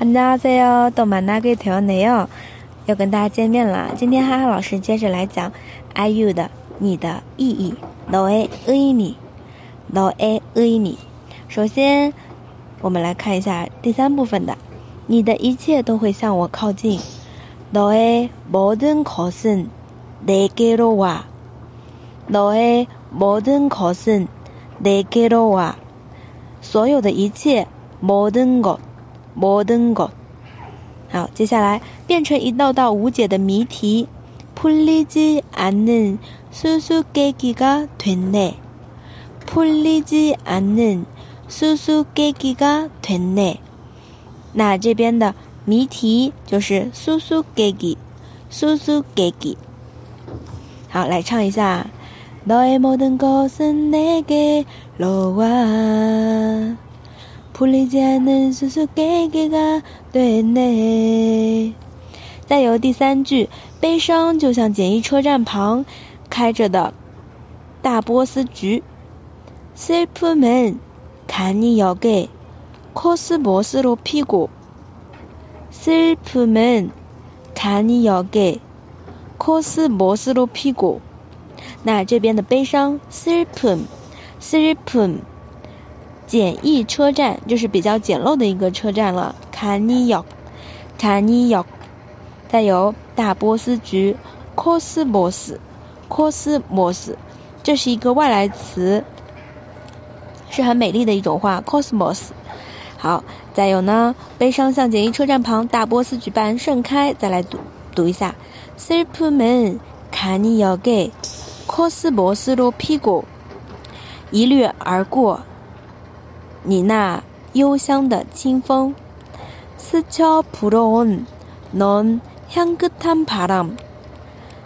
안녕하세요또만나게되었네 요。 又跟大家见面了。今天哈哈老师接着来讲 IU 的你的意义。너의의 미， 너의의 미。 首先，我们来看一下第三部分的，你的一切都会向我靠近。너의모든것은내게로 와。 너의모든것은내게로 와。 所有的一切，모든 것。 摩登果，好，接下来变成一道道无解的谜题。풀리지않는수수께끼가된 네， 풀리지않는수수께끼가된 네。 那这边的谜题就是수수께끼수수께끼好，来唱一下。너의모든것은내게로 와。 풀리지않는수수께끼가된 네。 再有第三句，悲伤就像简易车站旁开着的大波斯菊。슬픔은간이역에코스모스로피고슬픔은간이역에코스모스로피고那这边的悲伤슬픔슬픔 简易车站就是比较简陋的一个车站了。卡尼역카니 역， 再有大波斯菊，cosmos，cosmos，这是一个外来词，是很美丽的一种花，cosmos。好，再有呢，悲伤像简易车站旁大波斯菊般盛开。再来读读一下，슬픔은카니역에코스모스로피 고， 一掠而过。 你那幽香的清风，스쳐불어온넌향긋한바 람，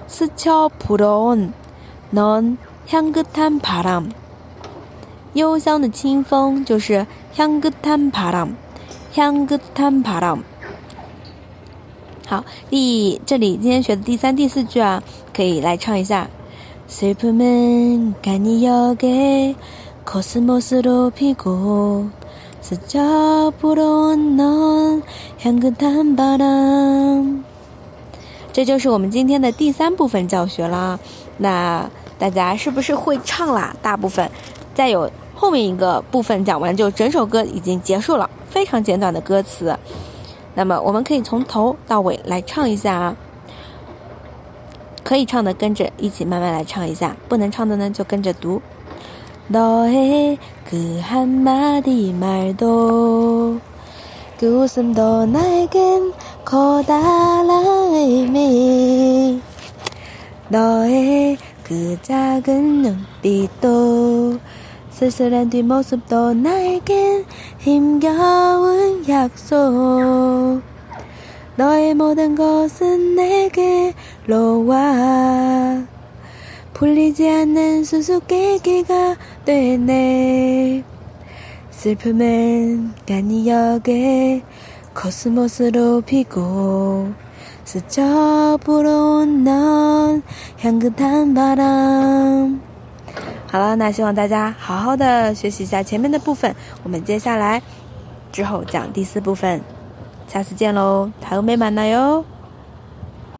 스쳐불어온넌향긋한바 람， 幽香的清风就是향긋한바 람， 향긋한바 람。 好，第这里今天学的第三、第四句啊，可以来唱一下。슬픔은간이역에 코스모스로 피고 스쳐 불어온 넌 향긋한 바람。 这就是我们今天的第三部分教学了。那大家是不是会唱啦？大部分，再有后面一个部分讲完，就整首歌已经结束了，非常简短的歌词。那么我们可以从头到尾来唱一下啊。可以唱的跟着一起慢慢来唱一下，不能唱的呢就跟着读。 너의 그 한마디 말도 그 웃음도 나에겐 커다란 의미 너의 그 작은 눈빛도 쓸쓸한 뒷모습도 나에겐 힘겨운 약속 너의 모든 것은 내게로 와 풀리지 않는 수수께끼가 되네 슬픔은 간이역에 코스모스로 피고 스쳐 불어온 넌 향긋한 바람 好了，那希望大家好好的学习一下前面的部分，我们接下来之后讲第四部分，下次见喽，다음에만나요